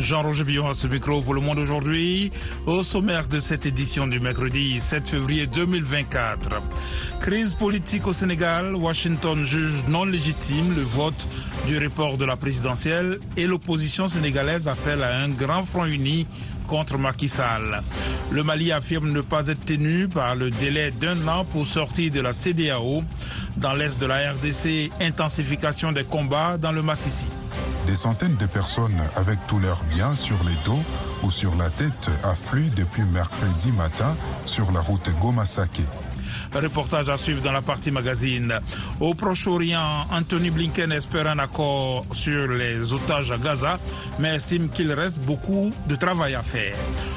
Jean-Roger Billon à ce micro pour le monde aujourd'hui. Au sommaire de cette édition du mercredi 7 février 2024. Crise politique au Sénégal. Washington juge non légitime le vote du report de la présidentielle et l'opposition sénégalaise appelle à un grand front uni contre Macky Sall. Le Mali affirme ne pas être tenu par le délai d'un an pour sortir de la CDAO. Dans l'est de la RDC, intensification des combats dans le Massissi. Des centaines de personnes avec tous leurs biens sur les dos ou sur la tête affluent depuis mercredi matin sur la route Goma-Sake. Reportage à suivre dans la partie magazine. Au Proche-Orient, Anthony Blinken espère un accord sur les otages à Gaza, mais estime qu'il reste beaucoup de travail à faire.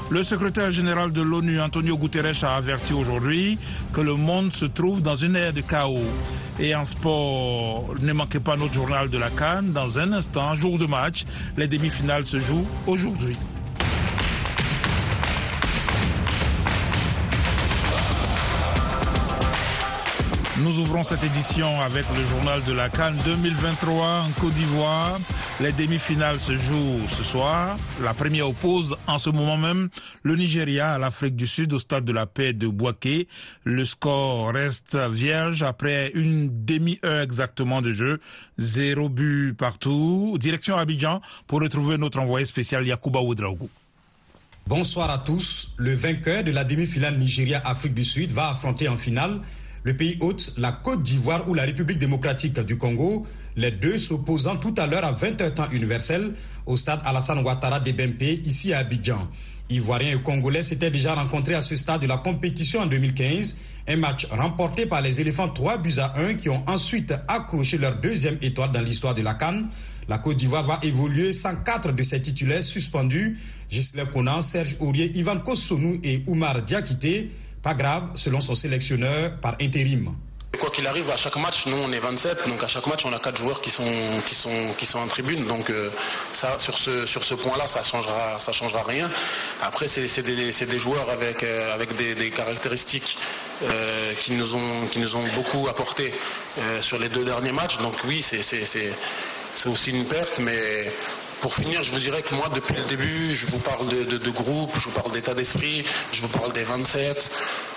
Le secrétaire général de l'ONU, Antonio Guterres, a averti aujourd'hui que le monde se trouve dans une ère de chaos. Et en sport, ne manquez pas notre journal de la Cannes. Dans un instant, jour de match, les demi-finales se jouent aujourd'hui. Nous ouvrons cette édition avec le journal de la Cannes 2023 en Côte d'Ivoire. Les demi-finales se jouent ce soir. La première oppose en ce moment même le Nigeria à l'Afrique du Sud au stade de la paix de Boaké. Le score reste vierge après une demi-heure exactement de jeu. Zéro but partout. Direction Abidjan pour retrouver notre envoyé spécial Yakuba Oudraougou. Bonsoir à tous. Le vainqueur de la demi-finale Nigeria-Afrique du Sud va affronter en finale le pays hôte, la Côte d'Ivoire ou la République démocratique du Congo, les deux s'opposant tout à l'heure à 20h temps universel au stade Alassane Ouattara de Bempé, ici à Abidjan. Ivoiriens et Congolais s'étaient déjà rencontrés à ce stade de la compétition en 2015. Un match remporté par les éléphants 3 buts à 1 qui ont ensuite accroché leur deuxième étoile dans l'histoire de la Cannes. La Côte d'Ivoire va évoluer sans quatre de ses titulaires suspendus. Gisèle Conan, Serge Aurier, Ivan Kossonou et Oumar Diakité. Pas grave, selon son sélectionneur, par intérim. Quoi qu'il arrive, à chaque match, nous on est 27, donc à chaque match on a quatre joueurs qui sont qui sont qui sont en tribune, donc euh, ça sur ce sur ce point-là ça changera ça changera rien. Après c'est des des joueurs avec euh, avec des, caractéristiques euh, qui nous ont qui nous ont beaucoup apporté sur les deux derniers matchs, donc oui c'est c'est aussi une perte, mais pour finir, je vous dirais que moi, depuis le début, je vous parle de, de, groupe, je vous parle d'état d'esprit, je vous parle des 27,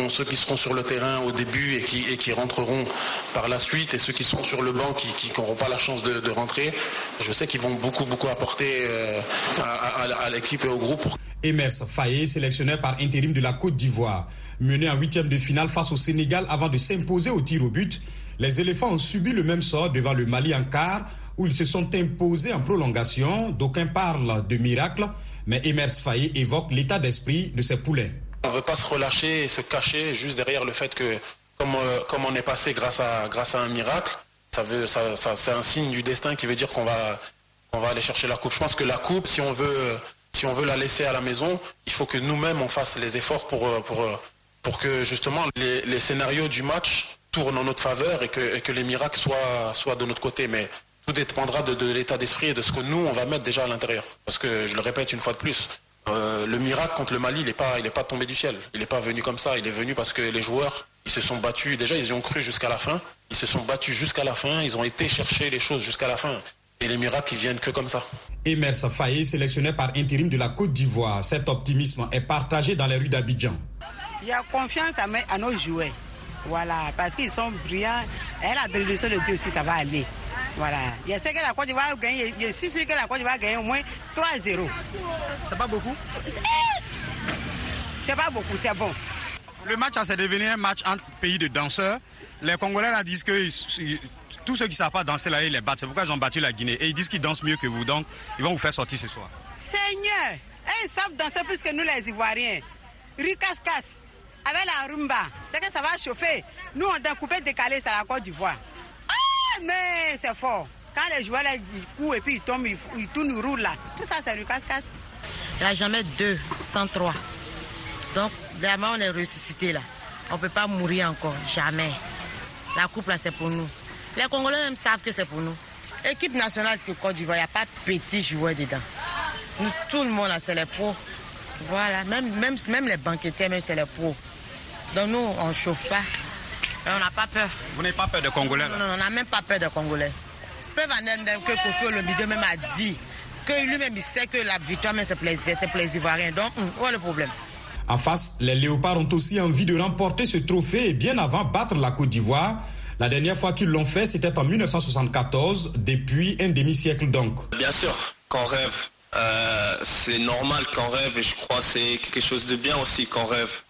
ceux qui seront sur le terrain au début et qui, rentreront par la suite, et ceux qui seront sur le banc qui n'auront pas la chance de, rentrer, je sais qu'ils vont beaucoup, beaucoup apporter euh, à l'équipe et au groupe. Emers Faye, sélectionneur par intérim de la Côte d'Ivoire, mené en huitième de finale face au Sénégal avant de s'imposer au tir au but, les éléphants ont subi le même sort devant le Mali en quart, où ils se sont imposés en prolongation. D'aucuns parlent de miracle, mais Emers Faye évoque l'état d'esprit de ses poulets. On ne veut pas se relâcher et se cacher juste derrière le fait que, comme, euh, comme on est passé grâce à, grâce à un miracle, ça veut, ça, ça, c'est un signe du destin qui veut dire qu'on va, on va aller chercher la coupe. Je pense que la coupe, si on veut, si on veut la laisser à la maison, il faut que nous-mêmes on fasse les efforts pour, pour, pour que justement les, les scénarios du match tournent en notre faveur et que, et que les miracles soient, soient de notre côté. Mais tout dépendra de, de l'état d'esprit et de ce que nous, on va mettre déjà à l'intérieur. Parce que, je le répète une fois de plus, euh, le miracle contre le Mali, il n'est pas, il est pas tombé du ciel. Il n'est pas venu comme ça. Il est venu parce que les joueurs, ils se sont battus. Déjà, ils y ont cru jusqu'à la fin. Ils se sont battus jusqu'à la fin. Ils ont été chercher les choses jusqu'à la fin. Et les miracles, ils viennent que comme ça. Emers Faye, sélectionné par intérim de la Côte d'Ivoire. Cet optimisme est partagé dans les rues d'Abidjan. Il y a confiance à nos joueurs. Voilà, parce qu'ils sont brillants. Et la bénédiction de Dieu aussi, ça va aller. Voilà. J'espère que la Côte d'Ivoire va gagner. Je suis sûr que la Côte d'Ivoire va gagner au moins 3-0. C'est pas beaucoup? C'est pas beaucoup, c'est bon. Le match, c'est devenu un match entre pays de danseurs. Les Congolais là, disent que tous ceux qui ne savent pas danser là, ils les battent. C'est pourquoi ils ont battu la Guinée. Et ils disent qu'ils dansent mieux que vous. Donc, ils vont vous faire sortir ce soir. Seigneur, ils savent danser plus que nous les Ivoiriens. Ricascas avec la rumba, c'est que ça va chauffer. Nous, on a coupé décalé, c'est la Côte d'Ivoire. Ah, mais c'est fort. Quand les joueurs là, ils courent et puis ils tombent, ils, tournent, ils roulent là. Tout ça, c'est du casse-casse. Il n'y a jamais deux sans trois. Donc, vraiment, on est ressuscité là. On ne peut pas mourir encore, jamais. La coupe là, c'est pour nous. Les Congolais même savent que c'est pour nous. Équipe nationale de Côte d'Ivoire, il n'y a pas de petits joueurs dedans. Nous, tout le monde là, c'est les pros. Voilà, même, même, même les banquetiers, même c'est les pros. Donc nous, on ne chauffe pas. Et on n'a pas peur. Vous n'avez pas peur des Congolais Non, non, on n'a même pas peur des Congolais. Preuve en est que Kofi Olomide même a dit que lui-même il sait que la victoire, c'est plaisir, c'est plaisir rien. Donc, hum, où est le problème? En face, les Léopards ont aussi envie de remporter ce trophée et bien avant battre la Côte d'Ivoire. La dernière fois qu'ils l'ont fait, c'était en 1974, depuis un demi-siècle donc. Bien sûr, qu'on rêve. Euh, c'est normal qu'on rêve et je crois que c'est quelque chose de bien aussi qu'on rêve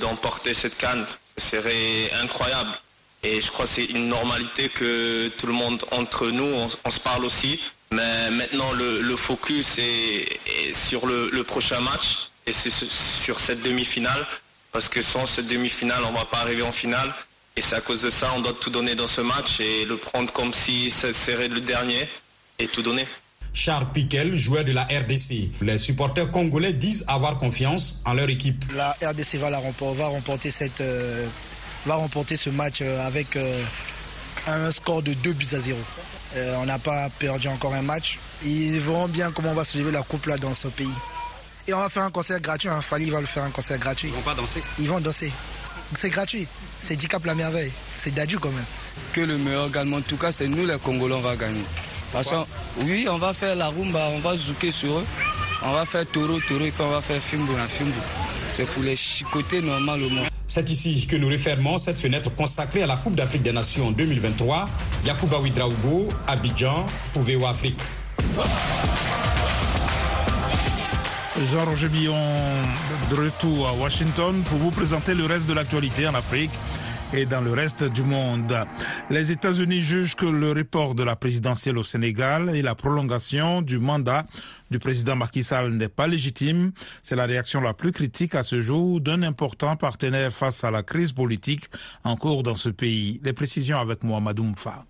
d'emporter cette canne. Serait incroyable. Et je crois que c'est une normalité que tout le monde, entre nous, on, se parle aussi. Mais maintenant, le, focus est, sur le, prochain match et c'est sur cette demi-finale. Parce que sans cette demi-finale, on ne va pas arriver en finale. Et c'est à cause de ça, on doit tout donner dans ce match et le prendre comme si ce serait le dernier et tout donner. Charles Piquel, joueur de la RDC. Les supporters congolais disent avoir confiance en leur équipe. La RDC va, la remporter, va remporter, cette, euh, va remporter ce match euh, avec euh, un score de 2 buts à 0. on n'a pas perdu encore un match. Ils verront bien comment on va se lever la coupe là dans ce pays. Et on va faire un concert gratuit. Hein. Fali va le faire un concert gratuit. Ils vont pas danser Ils vont danser. C'est gratuit. C'est Dicap la merveille. C'est Dadju quand même. Que le meilleur gagne. En tout cas, c'est nous les Congolais, on va gagner. Parce oui, on va faire la rumba, on va zouker sur eux. On va faire taureau, taureau, et puis on va faire fimbo, la fimbo. C'est pour les chicoter normalement. C'est ici que nous refermons cette fenêtre consacrée à la Coupe d'Afrique des Nations 2023. Yacouba Ouidraougo, Abidjan, pour VO Afrique. Jean-Roger Billon, de retour à Washington pour vous présenter le reste de l'actualité en Afrique et dans le reste du monde. Les États-Unis jugent que le report de la présidentielle au Sénégal et la prolongation du mandat du président Macky Sall n'est pas légitime. C'est la réaction la plus critique à ce jour d'un important partenaire face à la crise politique en cours dans ce pays. Les précisions avec Mohamed Oumfa.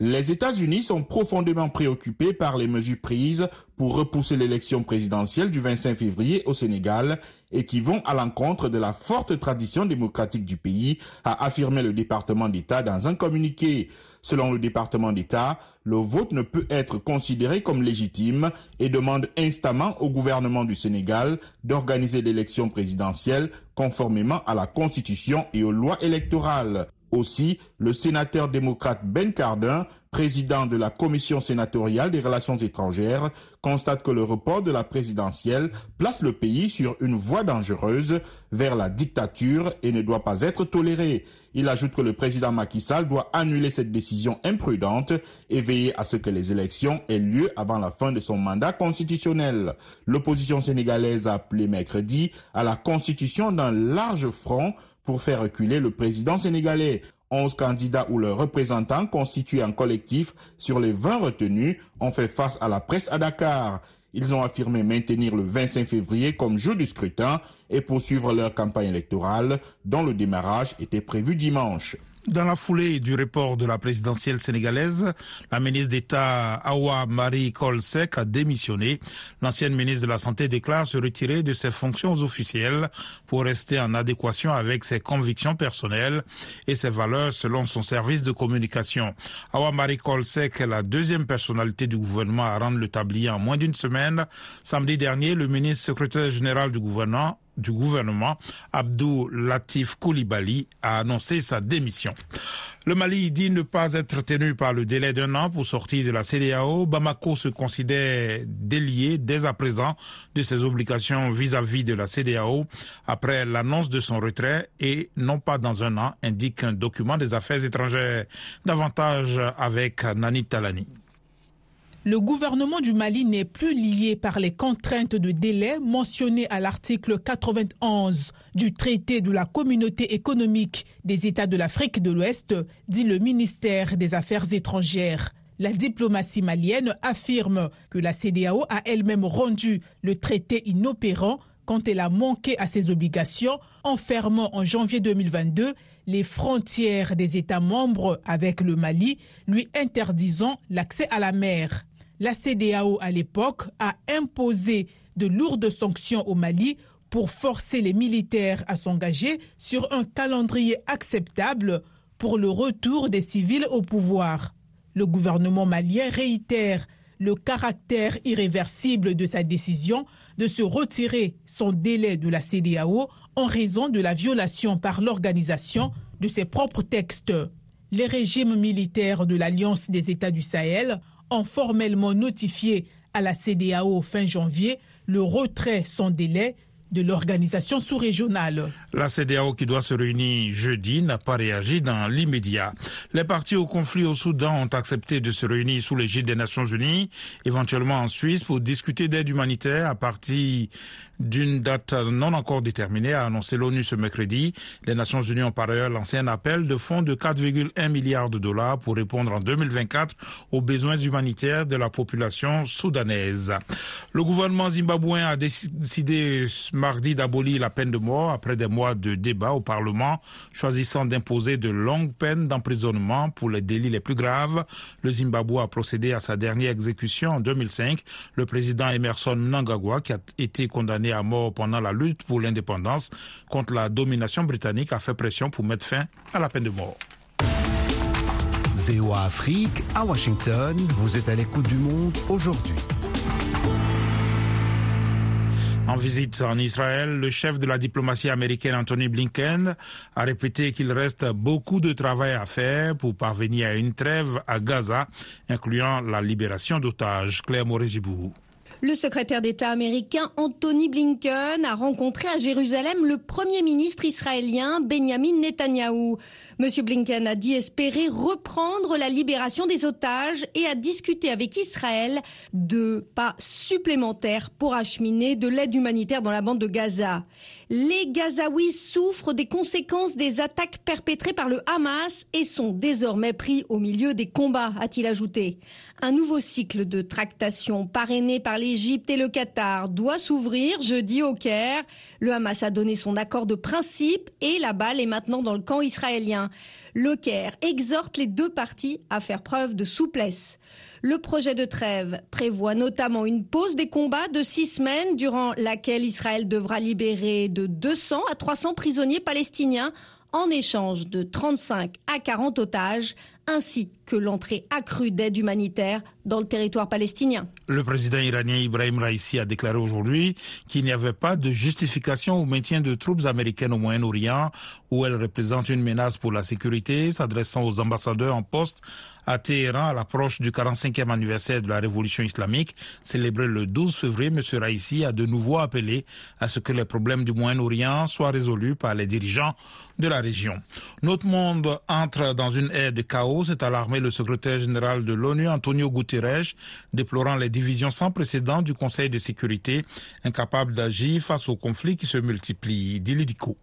Les États-Unis sont profondément préoccupés par les mesures prises pour repousser l'élection présidentielle du 25 février au Sénégal et qui vont à l'encontre de la forte tradition démocratique du pays, a affirmé le département d'État dans un communiqué. Selon le département d'État, le vote ne peut être considéré comme légitime et demande instamment au gouvernement du Sénégal d'organiser l'élection présidentielle conformément à la Constitution et aux lois électorales. Aussi, le sénateur démocrate Ben Cardin, président de la Commission sénatoriale des relations étrangères, constate que le report de la présidentielle place le pays sur une voie dangereuse vers la dictature et ne doit pas être toléré. Il ajoute que le président Macky Sall doit annuler cette décision imprudente et veiller à ce que les élections aient lieu avant la fin de son mandat constitutionnel. L'opposition sénégalaise a appelé mercredi à la constitution d'un large front pour faire reculer le président sénégalais. 11 candidats ou leurs représentants constitués en collectif sur les 20 retenus ont fait face à la presse à Dakar. Ils ont affirmé maintenir le 25 février comme jour du scrutin et poursuivre leur campagne électorale dont le démarrage était prévu dimanche. Dans la foulée du report de la présidentielle sénégalaise, la ministre d'État Awa Marie Kolsek a démissionné. L'ancienne ministre de la Santé déclare se retirer de ses fonctions officielles pour rester en adéquation avec ses convictions personnelles et ses valeurs selon son service de communication. Awa Marie Kolsek est la deuxième personnalité du gouvernement à rendre le tablier en moins d'une semaine. Samedi dernier, le ministre secrétaire général du gouvernement du gouvernement, Abdou Latif Koulibaly, a annoncé sa démission. Le Mali dit ne pas être tenu par le délai d'un an pour sortir de la CDAO. Bamako se considère délié dès à présent de ses obligations vis-à-vis de la CDAO après l'annonce de son retrait et non pas dans un an, indique un document des affaires étrangères. Davantage avec Nani Talani le gouvernement du Mali n'est plus lié par les contraintes de délai mentionnées à l'article 91 du traité de la communauté économique des États de l'Afrique de l'Ouest, dit le ministère des Affaires étrangères. La diplomatie malienne affirme que la CDAO a elle-même rendu le traité inopérant quand elle a manqué à ses obligations en fermant en janvier 2022 les frontières des États membres avec le Mali, lui interdisant l'accès à la mer. La CDAO à l'époque a imposé de lourdes sanctions au Mali pour forcer les militaires à s'engager sur un calendrier acceptable pour le retour des civils au pouvoir. Le gouvernement malien réitère le caractère irréversible de sa décision de se retirer son délai de la CDAO en raison de la violation par l'organisation de ses propres textes. Les régimes militaires de l'Alliance des États du Sahel ont formellement notifié à la CDAO fin janvier le retrait sans délai de l'organisation sous-régionale. La CDAO qui doit se réunir jeudi n'a pas réagi dans l'immédiat. Les partis au conflit au Soudan ont accepté de se réunir sous l'égide des Nations Unies, éventuellement en Suisse, pour discuter d'aide humanitaire à partir d'une date non encore déterminée, a annoncé l'ONU ce mercredi. Les Nations Unies ont par ailleurs lancé un appel de fonds de 4,1 milliards de dollars pour répondre en 2024 aux besoins humanitaires de la population soudanaise. Le gouvernement zimbabwéen a décidé mardi d'abolir la peine de mort après des mois de débat au Parlement, choisissant d'imposer de longues peines d'emprisonnement pour les délits les plus graves. Le Zimbabwe a procédé à sa dernière exécution en 2005. Le président Emerson Mnangagwa, qui a été condamné à mort pendant la lutte pour l'indépendance contre la domination britannique, a fait pression pour mettre fin à la peine de mort. VOA Afrique, à Washington, vous êtes à l'écoute du monde aujourd'hui. En visite en Israël, le chef de la diplomatie américaine Anthony Blinken a répété qu'il reste beaucoup de travail à faire pour parvenir à une trêve à Gaza, incluant la libération d'otages. Claire Morézibou. Le secrétaire d'État américain Anthony Blinken a rencontré à Jérusalem le premier ministre israélien Benjamin Netanyahou. Monsieur Blinken a dit espérer reprendre la libération des otages et a discuté avec Israël de pas supplémentaires pour acheminer de l'aide humanitaire dans la bande de Gaza. Les Gazaouis souffrent des conséquences des attaques perpétrées par le Hamas et sont désormais pris au milieu des combats, a-t-il ajouté. Un nouveau cycle de tractation parrainé par l'Égypte et le Qatar doit s'ouvrir jeudi au Caire. Le Hamas a donné son accord de principe et la balle est maintenant dans le camp israélien. Le Caire exhorte les deux parties à faire preuve de souplesse. Le projet de trêve prévoit notamment une pause des combats de six semaines durant laquelle Israël devra libérer de 200 à 300 prisonniers palestiniens en échange de 35 à 40 otages, ainsi que l'entrée accrue d'aide humanitaire dans le territoire palestinien. Le président iranien Ibrahim Raisi a déclaré aujourd'hui qu'il n'y avait pas de justification au maintien de troupes américaines au Moyen-Orient, où elles représentent une menace pour la sécurité, s'adressant aux ambassadeurs en poste à Téhéran à l'approche du 45e anniversaire de la révolution islamique, célébré le 12 février, M. Raisi a de nouveau appelé à ce que les problèmes du Moyen-Orient soient résolus par les dirigeants de la région. Notre monde entre dans une ère de chaos, c'est alarmé le secrétaire général de l'ONU, Antonio Guterres, déplorant les divisions sans précédent du Conseil de sécurité, incapable d'agir face aux conflits qui se multiplient. Dilidico.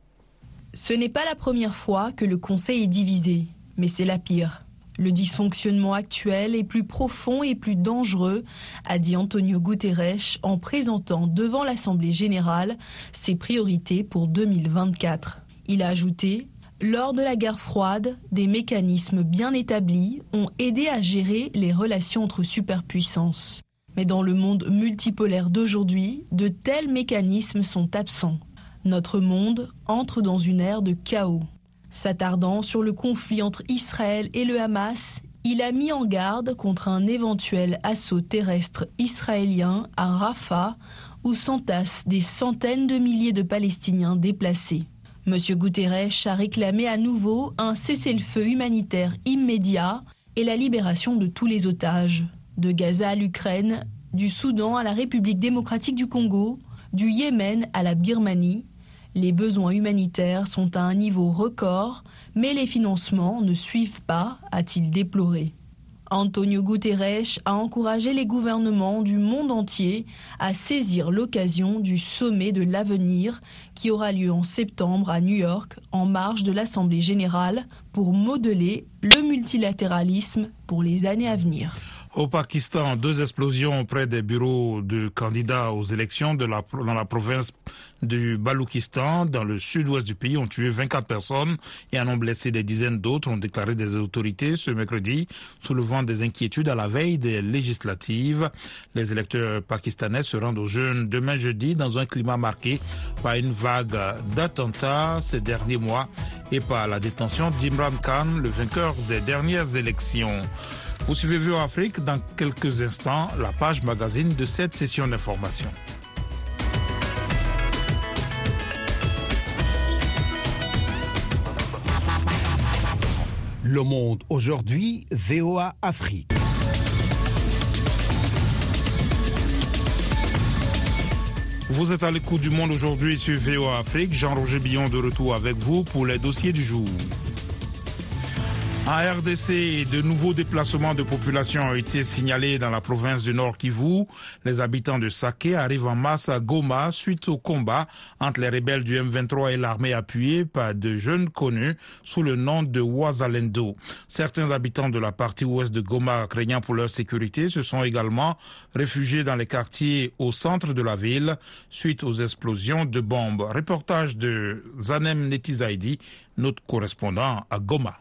Ce n'est pas la première fois que le Conseil est divisé, mais c'est la pire. Le dysfonctionnement actuel est plus profond et plus dangereux, a dit Antonio Guterres en présentant devant l'Assemblée générale ses priorités pour 2024. Il a ajouté lors de la guerre froide, des mécanismes bien établis ont aidé à gérer les relations entre superpuissances. Mais dans le monde multipolaire d'aujourd'hui, de tels mécanismes sont absents. Notre monde entre dans une ère de chaos. S'attardant sur le conflit entre Israël et le Hamas, il a mis en garde contre un éventuel assaut terrestre israélien à Rafah, où s'entassent des centaines de milliers de Palestiniens déplacés. M. Guterres a réclamé à nouveau un cessez-le-feu humanitaire immédiat et la libération de tous les otages, de Gaza à l'Ukraine, du Soudan à la République démocratique du Congo, du Yémen à la Birmanie, les besoins humanitaires sont à un niveau record, mais les financements ne suivent pas, a-t-il déploré. Antonio Guterres a encouragé les gouvernements du monde entier à saisir l'occasion du sommet de l'avenir qui aura lieu en septembre à New York en marge de l'Assemblée générale pour modeler le multilatéralisme pour les années à venir. Au Pakistan, deux explosions auprès des bureaux de candidats aux élections dans la province du Baloukistan, dans le sud-ouest du pays, ont tué 24 personnes et en ont blessé des dizaines d'autres, ont déclaré des autorités ce mercredi, soulevant des inquiétudes à la veille des législatives. Les électeurs pakistanais se rendent aux jeunes demain jeudi dans un climat marqué par une vague d'attentats ces derniers mois et par la détention d'Imran Khan, le vainqueur des dernières élections. Vous suivez Vue Afrique? Dans quelques instants, la page magazine de cette session d'information. Le monde aujourd'hui, VOA Afrique. Vous êtes à l'écoute du monde aujourd'hui sur VOA Afrique. Jean-Roger Billon de retour avec vous pour les dossiers du jour. En RDC, de nouveaux déplacements de population ont été signalés dans la province du Nord Kivu. Les habitants de Saké arrivent en masse à Goma suite au combat entre les rebelles du M23 et l'armée appuyée par de jeunes connus sous le nom de Wazalendo. Certains habitants de la partie ouest de Goma, craignant pour leur sécurité, se sont également réfugiés dans les quartiers au centre de la ville suite aux explosions de bombes. Reportage de Zanem Netizaidi, notre correspondant à Goma.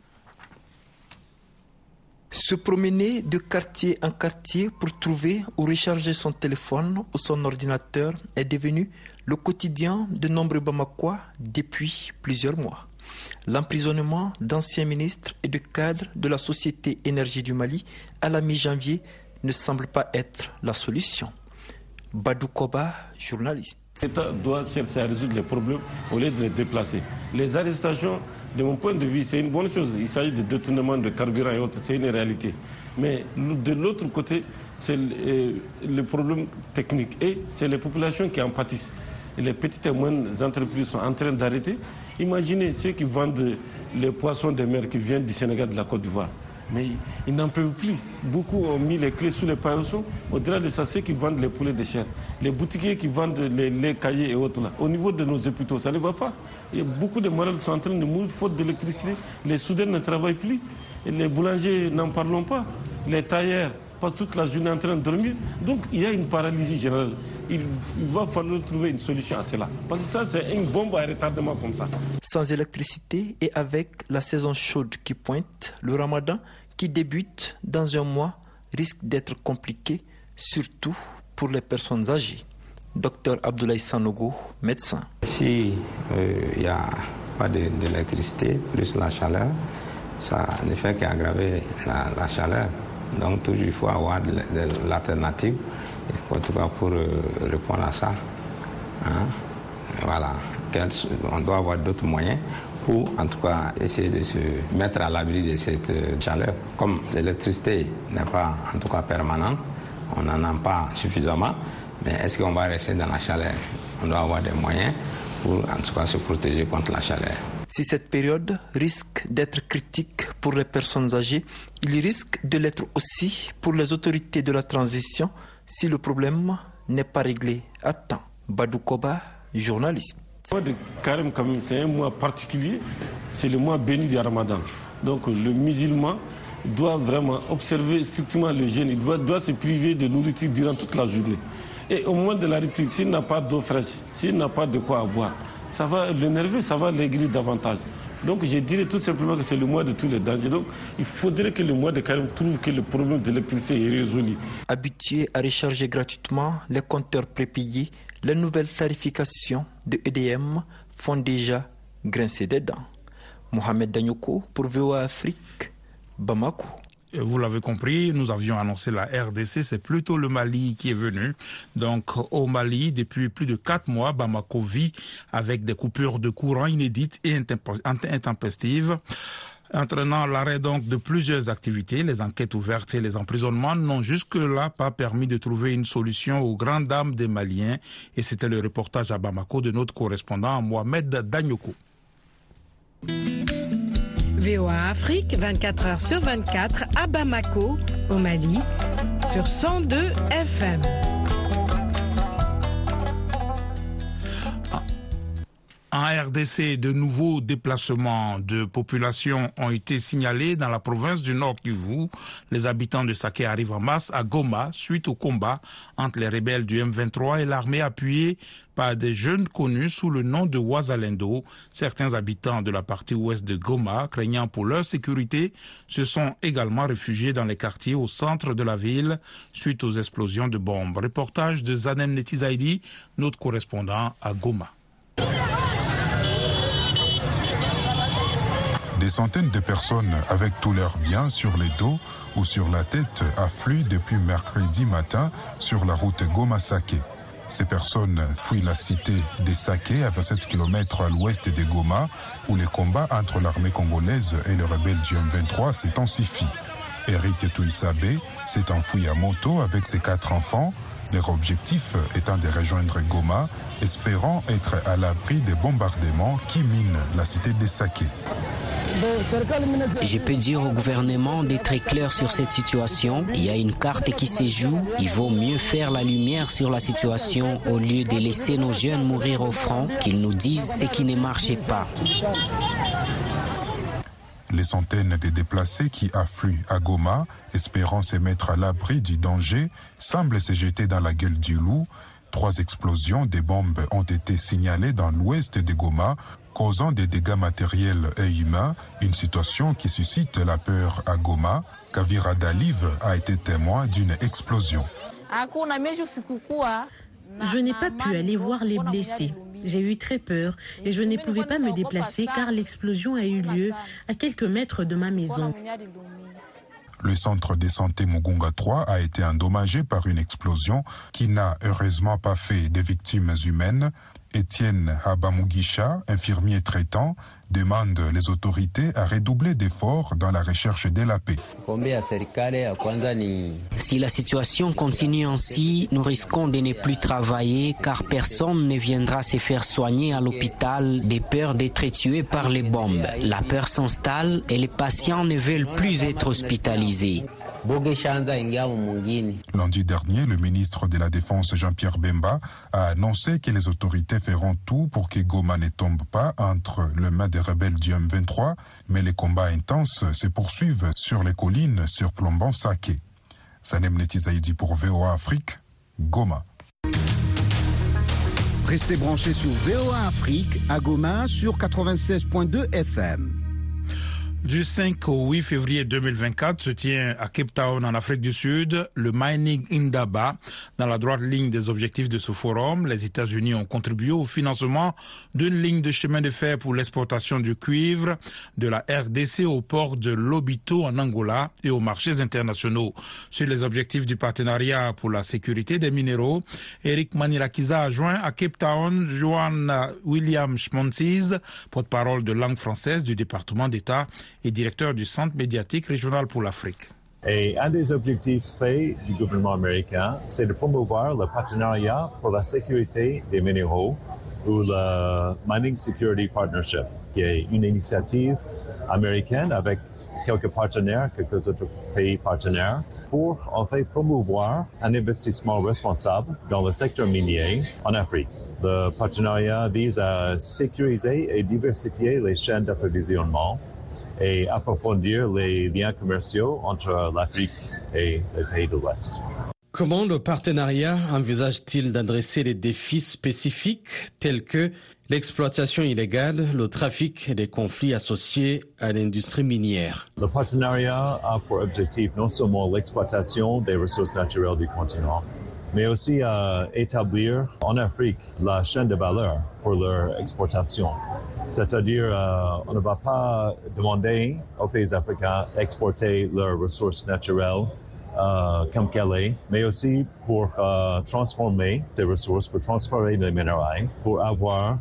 Se promener de quartier en quartier pour trouver ou recharger son téléphone ou son ordinateur est devenu le quotidien de nombreux Bamakois depuis plusieurs mois. L'emprisonnement d'anciens ministres et de cadres de la Société Énergie du Mali à la mi-janvier ne semble pas être la solution. Badou Koba, journaliste. L'État doit chercher résoudre les problèmes au lieu de les déplacer. Les arrestations, de mon point de vue, c'est une bonne chose. Il s'agit de détournement de carburant et autres, c'est une réalité. Mais de l'autre côté, c'est le problème technique et c'est les populations qui en pâtissent. Les petites et moyennes entreprises sont en train d'arrêter. Imaginez ceux qui vendent les poissons de mer qui viennent du Sénégal, de la Côte d'Ivoire. Mais ils n'en peuvent plus. Beaucoup ont mis les clés sous les paillons. Au-delà de ça, ceux qui vendent les poulets de chair, les boutiquiers qui vendent les, cahiers et autres, là, au niveau de nos hôpitaux, ça ne va pas. Et beaucoup de malades sont en train de mourir faute d'électricité. Les soudains ne travaillent plus. Les boulangers, n'en parlons pas. Les tailleurs passent toute la journée en train de dormir. Donc il y a une paralysie générale. Il, va falloir trouver une solution à cela. Parce que ça, c'est une bombe à retardement comme ça. Sans électricité et avec la saison chaude qui pointe, le ramadan qui débute dans un mois risque d'être compliqué, surtout pour les personnes âgées. Docteur Abdoulaye Sanogo, médecin. Si il euh, n'y a pas d'électricité, plus la chaleur, ça ne fait qu'aggraver la, chaleur. Donc toujours il faut avoir de, l'alternative, en tout cas pour euh, répondre à ça. Hein. Voilà, on doit avoir d'autres moyens pour en tout cas essayer de se mettre à l'abri de cette euh, chaleur. Comme l'électricité n'est pas en tout cas permanente, on n'en a pas suffisamment, mais est-ce qu'on va rester dans la chaleur? On doit avoir des moyens pour en tout cas se protéger contre la chaleur. Si cette période risque d'être critique pour les personnes âgées, il risque de l'être aussi pour les autorités de la transition si le problème n'est pas réglé à. Badou Koba, journaliste. Le mois de Karim, c'est un mois particulier, c'est le mois béni du Ramadan. Donc le musulman doit vraiment observer strictement le jeûne, il doit, doit se priver de nourriture durant toute la journée. Et au moment de la rupture, s'il n'a pas d'eau fraîche, s'il n'a pas de quoi boire, ça va l'énerver, ça va l'aigrir davantage. Donc je dirais tout simplement que c'est le mois de tous les dangers. Donc il faudrait que le mois de Karim trouve que le problème d'électricité est résolu. Habitué à recharger gratuitement les compteurs prépayés, les nouvelles tarifications de EDM font déjà grincer des dents. Mohamed Danyoko pour VOA Afrique, Bamako. Vous l'avez compris, nous avions annoncé la RDC, c'est plutôt le Mali qui est venu. Donc au Mali, depuis plus de quatre mois, Bamako vit avec des coupures de courant inédites et intempestives entraînant l'arrêt donc de plusieurs activités. Les enquêtes ouvertes et les emprisonnements n'ont jusque-là pas permis de trouver une solution aux grandes dames des Maliens. Et c'était le reportage à Bamako de notre correspondant Mohamed Danyoko. VOA Afrique, 24 heures sur 24 à Bamako, au Mali, sur 102 FM. En RDC, de nouveaux déplacements de population ont été signalés dans la province du Nord Kivu. Les habitants de Saké arrivent en masse à Goma suite au combat entre les rebelles du M23 et l'armée appuyée par des jeunes connus sous le nom de Wazalendo. Certains habitants de la partie ouest de Goma, craignant pour leur sécurité, se sont également réfugiés dans les quartiers au centre de la ville suite aux explosions de bombes. Reportage de Zanem Netizaidi, notre correspondant à Goma. Des centaines de personnes avec tous leurs biens sur les dos ou sur la tête affluent depuis mercredi matin sur la route Goma-Saké. Ces personnes fuient la cité des Saké à 27 km à l'ouest de Goma où les combats entre l'armée congolaise et le rebelle GM23 s'intensifient. Eric Touissabé s'est enfoui à moto avec ses quatre enfants Leur objectif étant de rejoindre Goma, espérant être à l'abri des bombardements qui minent la cité des Saké. Je peux dire au gouvernement d'être clair sur cette situation. Il y a une carte qui se joue. Il vaut mieux faire la lumière sur la situation au lieu de laisser nos jeunes mourir au front, qu'ils nous disent ce qui ne marche pas. Les centaines de déplacés qui affluent à Goma, espérant se mettre à l'abri du danger, semblent se jeter dans la gueule du loup. Trois explosions des bombes ont été signalées dans l'ouest de Goma, causant des dégâts matériels et humains, une situation qui suscite la peur à Goma. Kavira Dalive a été témoin d'une explosion. Je n'ai pas pu aller voir les blessés. J'ai eu très peur et je ne pouvais pas me déplacer car l'explosion a eu lieu à quelques mètres de ma maison. Le centre de santé Mugunga 3 a été endommagé par une explosion qui n'a heureusement pas fait de victimes humaines. Étienne Habamugisha, infirmier traitant, demande les autorités à redoubler d'efforts dans la recherche de la paix. Si la situation continue ainsi, nous risquons de ne plus travailler car personne ne viendra se faire soigner à l'hôpital des peurs d'être tué par les bombes. La peur s'installe et les patients ne veulent plus être hospitalisés. Lundi dernier, le ministre de la Défense Jean-Pierre Bemba a annoncé que les autorités feront tout pour que Goma ne tombe pas entre les mains des rebelles du M23, mais les combats intenses se poursuivent sur les collines surplombant Saké. Sanem Netizaïdi pour VOA Afrique, Goma. Restez branchés sur VOA Afrique à Goma sur 96.2 FM. Du 5 au 8 février 2024 se tient à Cape Town en Afrique du Sud le Mining Indaba. Dans la droite ligne des objectifs de ce forum, les États-Unis ont contribué au financement d'une ligne de chemin de fer pour l'exportation du cuivre de la RDC au port de Lobito en Angola et aux marchés internationaux. Sur les objectifs du partenariat pour la sécurité des minéraux, Eric Manilakiza a joint à Cape Town Johan William Schmontiz, porte-parole de langue française du département d'État et directeur du Centre médiatique régional pour l'Afrique. Et un des objectifs faits du gouvernement américain, c'est de promouvoir le partenariat pour la sécurité des minéraux ou le Mining Security Partnership, qui est une initiative américaine avec quelques partenaires, quelques autres pays partenaires, pour en fait promouvoir un investissement responsable dans le secteur minier en Afrique. Le partenariat vise à sécuriser et diversifier les chaînes d'approvisionnement et approfondir les liens commerciaux entre l'Afrique et les pays de l'Ouest. Comment le partenariat envisage-t-il d'adresser les défis spécifiques tels que l'exploitation illégale, le trafic et les conflits associés à l'industrie minière? Le partenariat a pour objectif non seulement l'exploitation des ressources naturelles du continent, mais aussi à établir en Afrique la chaîne de valeur pour leur exportation. C'est-à-dire, euh, on ne va pas demander aux pays africains d'exporter leurs ressources naturelles euh, comme qu'elle est, mais aussi pour euh, transformer ces ressources, pour transférer les minéraux, pour avoir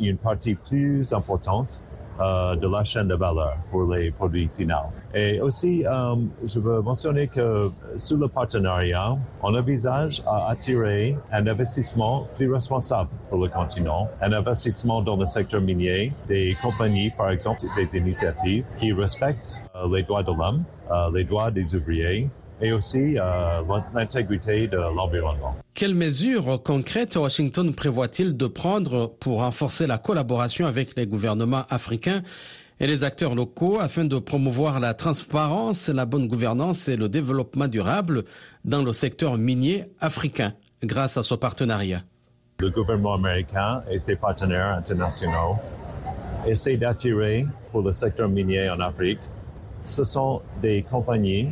une partie plus importante euh, de la chaîne de valeur pour les produits finaux. Et aussi, euh, je veux mentionner que sous le partenariat, on envisage à attirer un investissement plus responsable pour le continent, un investissement dans le secteur minier, des compagnies, par exemple, des initiatives qui respectent euh, les droits de l'homme, euh, les droits des ouvriers, et aussi euh, l'intégrité de l'environnement. Quelles mesures concrètes Washington prévoit-il de prendre pour renforcer la collaboration avec les gouvernements africains et les acteurs locaux afin de promouvoir la transparence, la bonne gouvernance et le développement durable dans le secteur minier africain grâce à ce partenariat? Le gouvernement américain et ses partenaires internationaux essaient d'attirer pour le secteur minier en Afrique. Ce sont des compagnies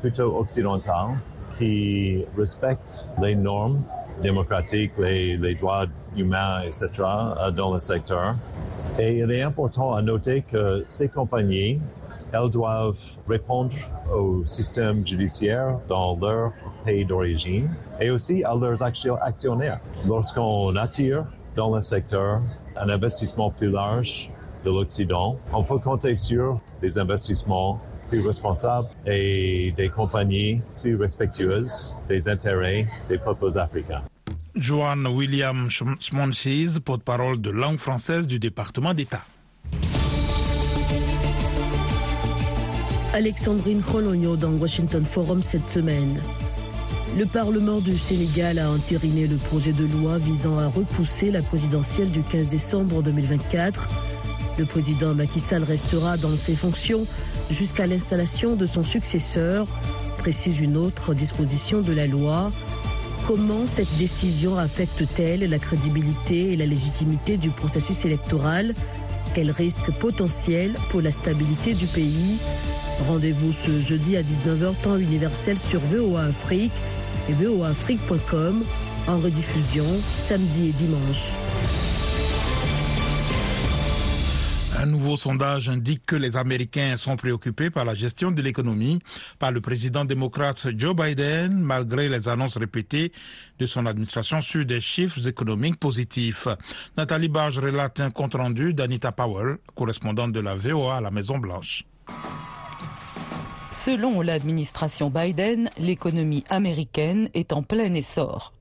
plutôt occidentales qui respectent les normes démocratiques, les, les droits humains, etc. dans le secteur. Et il est important à noter que ces compagnies, elles doivent répondre au système judiciaire dans leur pays d'origine et aussi à leurs actionnaires. Lorsqu'on attire dans le secteur un investissement plus large de l'Occident, on peut compter sur des investissements plus responsables et des compagnies plus respectueuses des intérêts des peuples africains. Joanne William Schmonchis, porte-parole de langue française du département d'État. Alexandrine Rologno dans Washington Forum cette semaine. Le Parlement du Sénégal a entériné le projet de loi visant à repousser la présidentielle du 15 décembre 2024. Le président Macky Sall restera dans ses fonctions jusqu'à l'installation de son successeur, précise une autre disposition de la loi. Comment cette décision affecte-t-elle la crédibilité et la légitimité du processus électoral? Quels risques potentiels pour la stabilité du pays? Rendez-vous ce jeudi à 19h temps universel sur VOA Afrique et voaafrique.com en rediffusion samedi et dimanche. Un nouveau sondage indique que les Américains sont préoccupés par la gestion de l'économie par le président démocrate Joe Biden, malgré les annonces répétées de son administration sur des chiffres économiques positifs. Nathalie Barge relate un compte rendu d'Anita Powell, correspondante de la VOA à la Maison-Blanche. Selon l'administration Biden, l'économie américaine est en plein essor.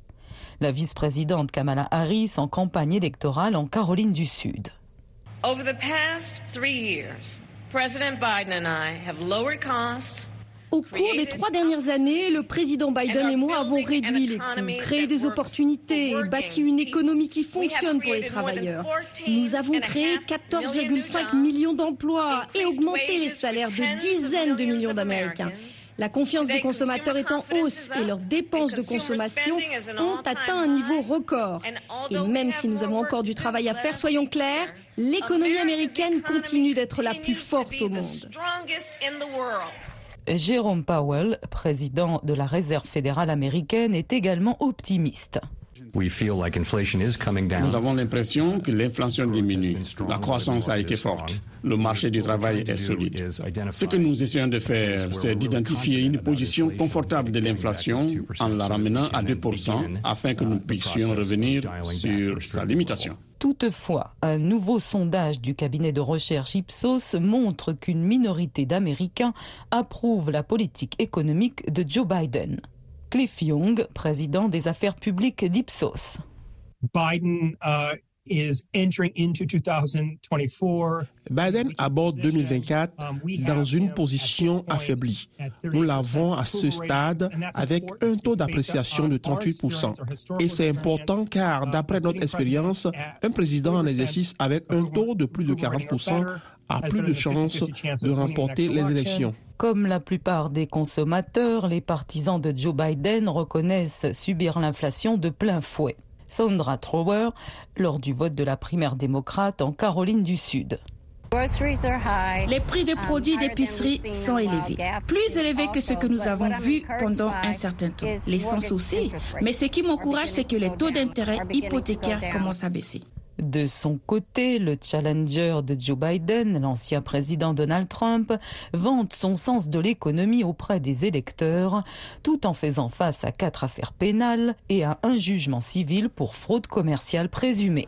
La vice-présidente Kamala Harris en campagne électorale en Caroline du Sud. Over the past three years, President Biden and I have lowered costs, au cours des trois dernières années, le président Biden et moi avons réduit les coûts, créé des opportunités et bâti une économie qui fonctionne pour les travailleurs. Nous avons créé 14,5 millions d'emplois et augmenté les salaires de dizaines de millions d'Américains. La confiance des consommateurs est en hausse et leurs dépenses de consommation ont atteint un niveau record. Et même si nous avons encore du travail à faire, soyons clairs, l'économie américaine continue d'être la plus forte au monde. Jérôme Powell, président de la Réserve fédérale américaine, est également optimiste. Nous avons l'impression que l'inflation diminue. La croissance a été forte. Le marché du travail est solide. Ce que nous essayons de faire, c'est d'identifier une position confortable de l'inflation en la ramenant à 2% afin que nous puissions revenir sur sa limitation. Toutefois, un nouveau sondage du cabinet de recherche Ipsos montre qu'une minorité d'Américains approuvent la politique économique de Joe Biden. Cliff Young, président des affaires publiques d'Ipsos. Biden uh, is entering into 2024 Biden aborde 2024 dans une position affaiblie. Nous l'avons à ce stade avec un taux d'appréciation de 38%. Et c'est important car, d'après notre expérience, un président en exercice avec un taux de plus de 40% a plus de chances de remporter les élections. Comme la plupart des consommateurs, les partisans de Joe Biden reconnaissent subir l'inflation de plein fouet. Sandra Trower, lors du vote de la primaire démocrate en Caroline du Sud. Les prix des produits d'épicerie sont élevés, plus élevés que ce que nous avons vu pendant un certain temps. L'essence aussi. Mais ce qui m'encourage, c'est que les taux d'intérêt hypothécaires commencent à baisser. De son côté, le challenger de Joe Biden, l'ancien président Donald Trump, vante son sens de l'économie auprès des électeurs, tout en faisant face à quatre affaires pénales et à un jugement civil pour fraude commerciale présumée.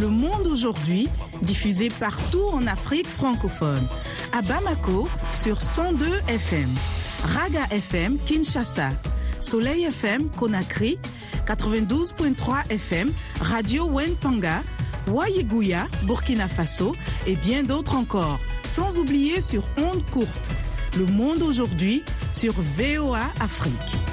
Le Monde aujourd'hui, diffusé partout en Afrique francophone. À Bamako sur 102 FM, Raga FM Kinshasa, Soleil FM Conakry, 92.3 FM, Radio Wenpanga, Wayiguya, Burkina Faso et bien d'autres encore. Sans oublier sur Onde Courte. Le Monde aujourd'hui sur VOA Afrique.